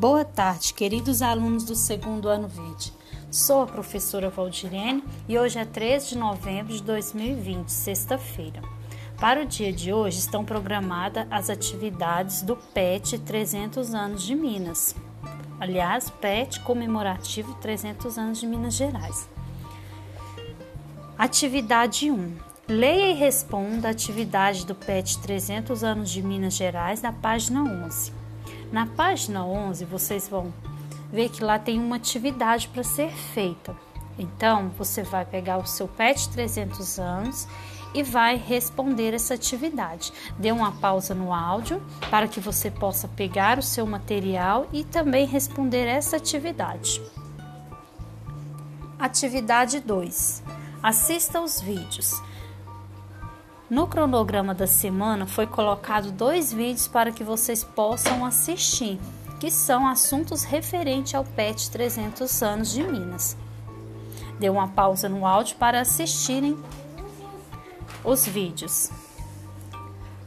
Boa tarde, queridos alunos do segundo ano verde. Sou a professora Valdirene e hoje é 3 de novembro de 2020, sexta-feira. Para o dia de hoje estão programadas as atividades do PET 300 anos de Minas. Aliás, PET comemorativo 300 anos de Minas Gerais. Atividade 1. Leia e responda a atividade do PET 300 anos de Minas Gerais na página 11. Na página 11, vocês vão ver que lá tem uma atividade para ser feita. Então, você vai pegar o seu PET 300 anos e vai responder essa atividade. Dê uma pausa no áudio para que você possa pegar o seu material e também responder essa atividade. Atividade 2. Assista os vídeos. No cronograma da semana foi colocado dois vídeos para que vocês possam assistir, que são assuntos referentes ao PET 300 anos de Minas. Dê uma pausa no áudio para assistirem os vídeos.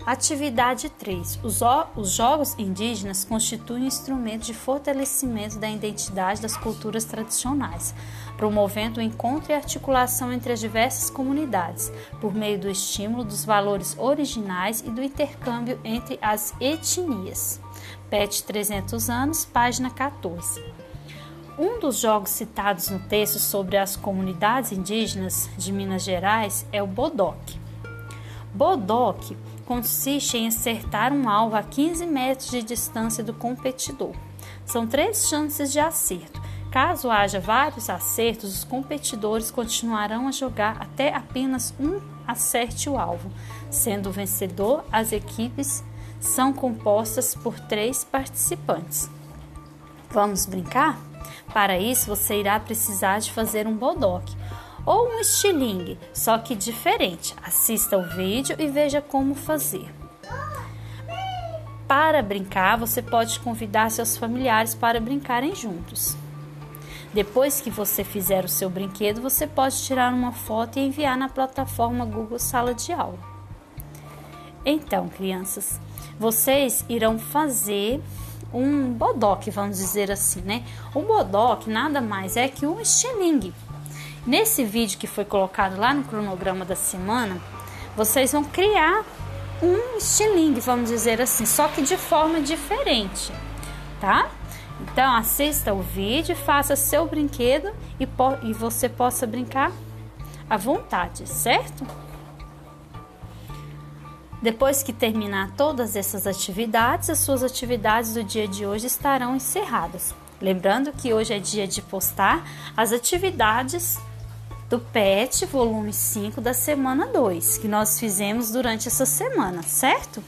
Atividade 3. Os, os, jogos indígenas constituem um instrumento de fortalecimento da identidade das culturas tradicionais, promovendo o encontro e articulação entre as diversas comunidades, por meio do estímulo dos valores originais e do intercâmbio entre as etnias. PET 300 anos, página 14. Um dos jogos citados no texto sobre as comunidades indígenas de Minas Gerais é o Bodoque. Bodoque consiste em acertar um alvo a 15 metros de distância do competidor. São três chances de acerto. Caso haja vários acertos, os competidores continuarão a jogar até apenas um acerte o alvo. Sendo o vencedor, as equipes são compostas por três participantes. Vamos brincar? Para isso, você irá precisar de fazer um bodoque ou um estilingue, só que diferente. Assista o vídeo e veja como fazer. Para brincar, você pode convidar seus familiares para brincarem juntos. Depois que você fizer o seu brinquedo, você pode tirar uma foto e enviar na plataforma Google Sala de Aula. Então, crianças, vocês irão fazer um bodoque, vamos dizer assim, né? O bodoque nada mais é que um estilingue. Nesse vídeo que foi colocado lá no cronograma da semana, vocês vão criar um estilingue, vamos dizer assim, só que de forma diferente, tá? Então assista o vídeo, faça seu brinquedo e, e você possa brincar à vontade, certo? Depois que terminar todas essas atividades, as suas atividades do dia de hoje estarão encerradas. Lembrando que hoje é dia de postar as atividades do PET, volume 5 da semana 2, que nós fizemos durante essa semana, certo?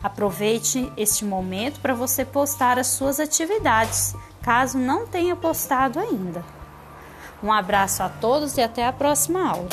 Aproveite este momento para você postar as suas atividades, caso não tenha postado ainda. Um abraço a todos e até a próxima aula.